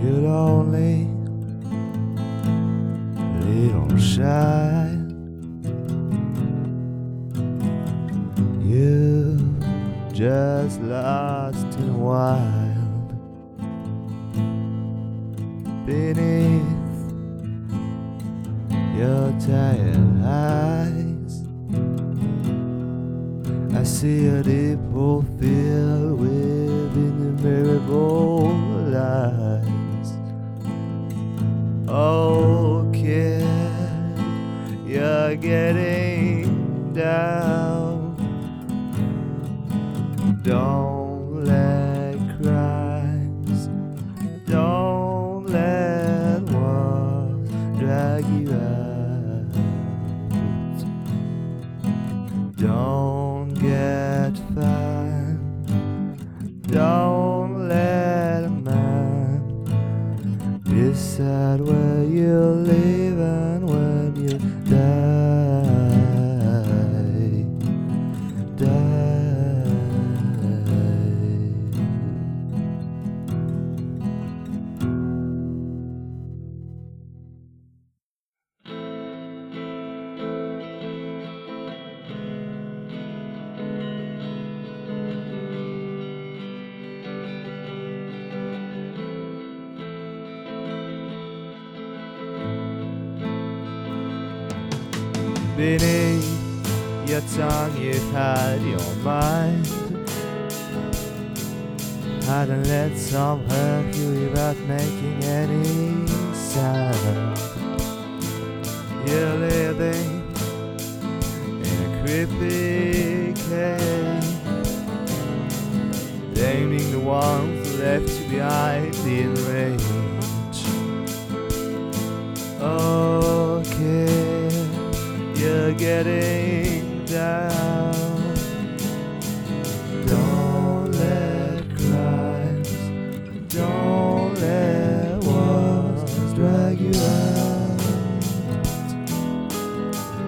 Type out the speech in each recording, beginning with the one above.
You're lonely, little shy. You just lost in wild beneath your tired eyes. I see a deep hole filled getting down. Don't let crimes, don't let wars drag you out. Don't get fined, don't let a man decide where you're leaving Beneath your tongue, you've had your mind. And let some hurt you without making any sound. You're living in a creepy cave, blaming the ones left behind in range. Getting down. Don't let crimes, don't let wars drag you out.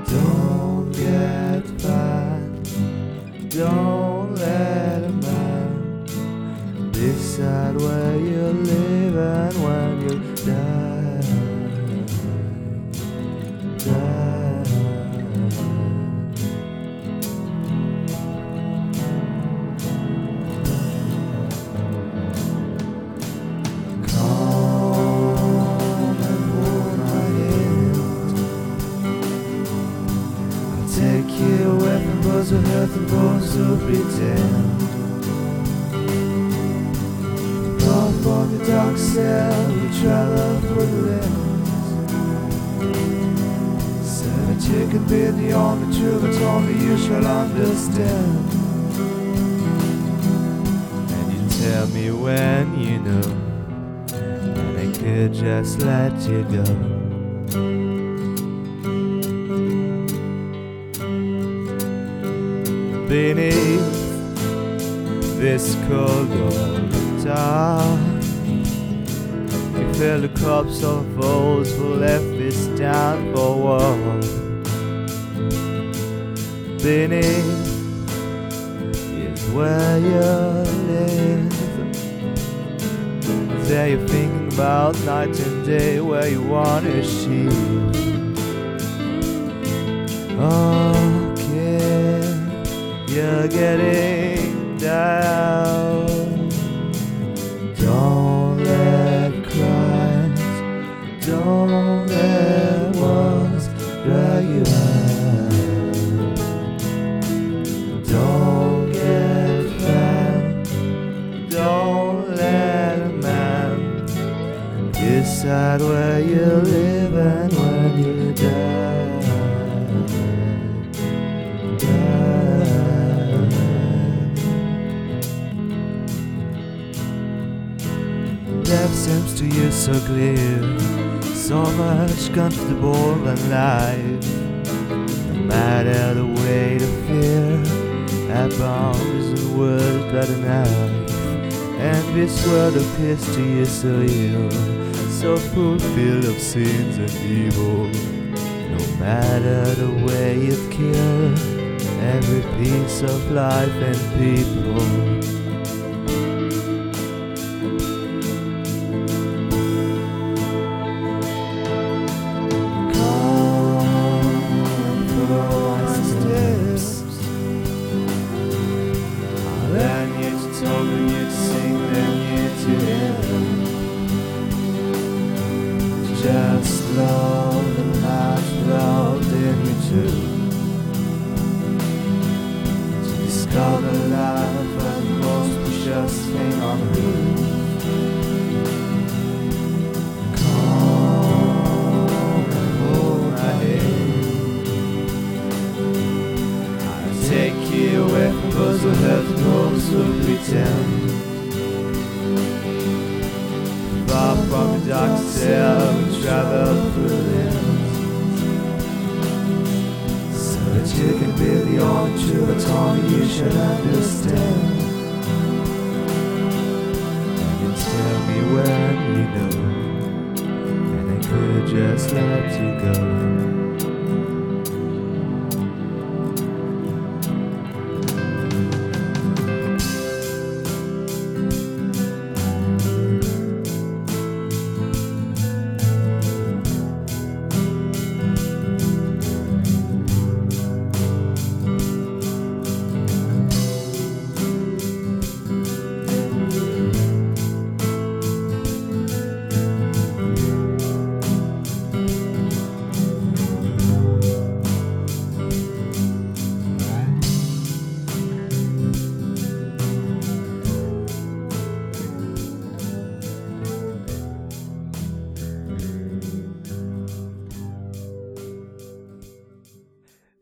Don't get fined, don't let a man decide where pretend. Far from the dark cell, we travel for the lands. Said you could be the only but only you shall understand. And you tell me when you know, and I could just let you go. Beneath this cold old dark, you feel the corpse of those who left this town for war. Beneath is where you live. There you're thinking about night and day where you wanna shield. Okay, you're getting down. To you so clear, so much comfortable than life. No matter the weight of fear, our bounds and words but a knife. And this world appears to you so ill, so fulfilled of sins and evil. No matter the way it kills every piece of life and people. called a life and the most precious thing on earth. Take you away from those and those who pretend. Far from the dark cell, we travel through it. So that you can be the only true autonomy you should understand And you tell me when you know And I could just let you go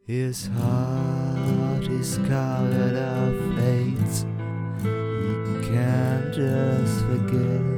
His heart is colored of hate he can't just forget.